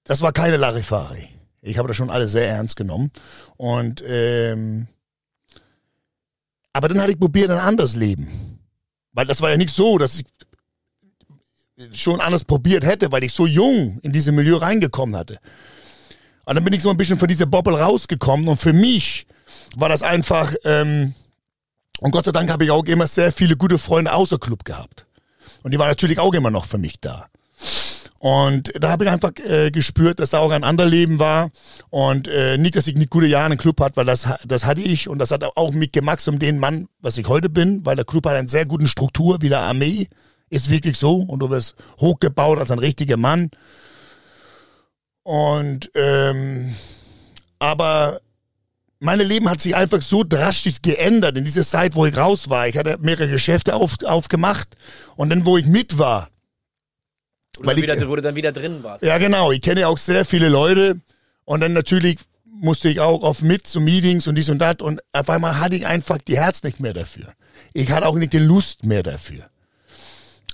das war keine Larifari. Ich habe das schon alles sehr ernst genommen. Und, ähm, aber dann hatte ich probiert, ein anderes Leben. Weil das war ja nicht so, dass ich schon anders probiert hätte, weil ich so jung in dieses Milieu reingekommen hatte. Und dann bin ich so ein bisschen von dieser Bobble rausgekommen und für mich war das einfach, ähm, und Gott sei Dank habe ich auch immer sehr viele gute Freunde außer Club gehabt. Und die waren natürlich auch immer noch für mich da. Und da habe ich einfach äh, gespürt, dass da auch ein anderes Leben war. Und äh, nicht, dass ich nicht gute Jahre einen Club hatte, weil das, das hatte ich. Und das hat auch mich gemacht um den Mann, was ich heute bin, weil der Club hat eine sehr gute Struktur wie der Armee. Ist wirklich so. Und du wirst hochgebaut als ein richtiger Mann. Und ähm, aber meine Leben hat sich einfach so drastisch geändert in dieser Zeit, wo ich raus war. Ich hatte mehrere Geschäfte auf, aufgemacht und dann, wo ich mit war, Wo du, Weil dann ich- wieder, wo du dann wieder drin warst. ja, genau. Ich kenne auch sehr viele Leute. Und dann natürlich musste ich auch oft mit zu Meetings und dies und das. Und auf einmal hatte ich einfach die Herz nicht mehr dafür. Ich hatte auch nicht die Lust mehr dafür.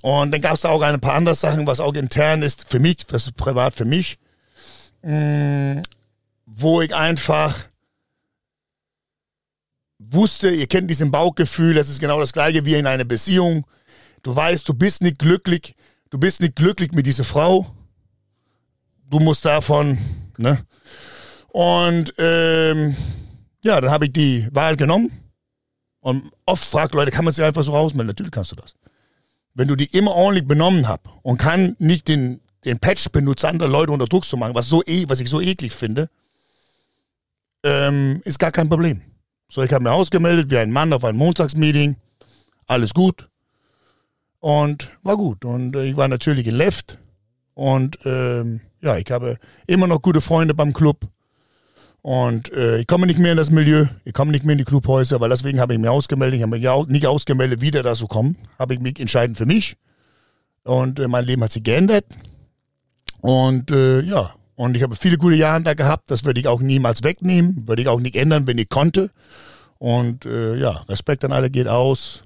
Und dann gab es auch ein paar andere Sachen, was auch intern ist für mich, das ist privat für mich, mh, wo ich einfach wusste, ihr kennt diesen Bauchgefühl, das ist genau das gleiche wie in einer Beziehung. Du weißt, du bist nicht glücklich, du bist nicht glücklich mit dieser Frau. Du musst davon, ne? Und ähm, ja, dann habe ich die Wahl genommen. Und oft fragt Leute, kann man sich einfach so rausmelden? Natürlich kannst du das. Wenn du dich immer ordentlich benommen hast und kann nicht den, den Patch benutze, andere Leute unter Druck zu machen, was, so e was ich so eklig finde, ähm, ist gar kein Problem. So, ich habe mir ausgemeldet wie ein Mann auf ein Montagsmeeting. Alles gut. Und war gut. Und äh, ich war natürlich in Left. Und ähm, ja, ich habe immer noch gute Freunde beim Club. Und äh, ich komme nicht mehr in das Milieu, ich komme nicht mehr in die Clubhäuser, weil deswegen habe ich mich ausgemeldet. Ich habe mich ja nicht ausgemeldet, wieder da zu kommen. Habe ich mich entschieden für mich. Und äh, mein Leben hat sich geändert. Und äh, ja, und ich habe viele gute Jahre da gehabt. Das würde ich auch niemals wegnehmen. Würde ich auch nicht ändern, wenn ich konnte. Und äh, ja, Respekt an alle geht aus.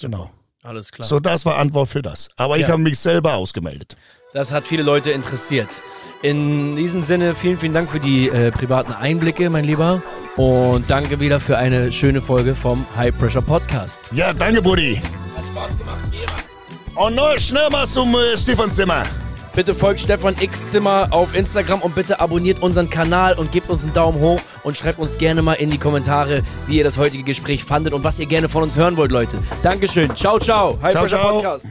Genau. Alles klar. So, das war Antwort für das. Aber ich Ja. habe mich selber ausgemeldet. Das hat viele Leute interessiert. In diesem Sinne, vielen, vielen Dank für die äh, privaten Einblicke, mein Lieber. Und danke wieder für eine schöne Folge vom High Pressure Podcast. Ja, danke, Buddy. Hat Spaß gemacht, Und noch schnell mal zum äh, Stefanszimmer. Bitte folgt Stefan X Zimmer auf Instagram und bitte abonniert unseren Kanal und gebt uns einen Daumen hoch und schreibt uns gerne mal in die Kommentare, wie ihr das heutige Gespräch fandet und was ihr gerne von uns hören wollt, Leute. Dankeschön. Ciao, ciao. High Ciao, Pressure ciao. Podcast.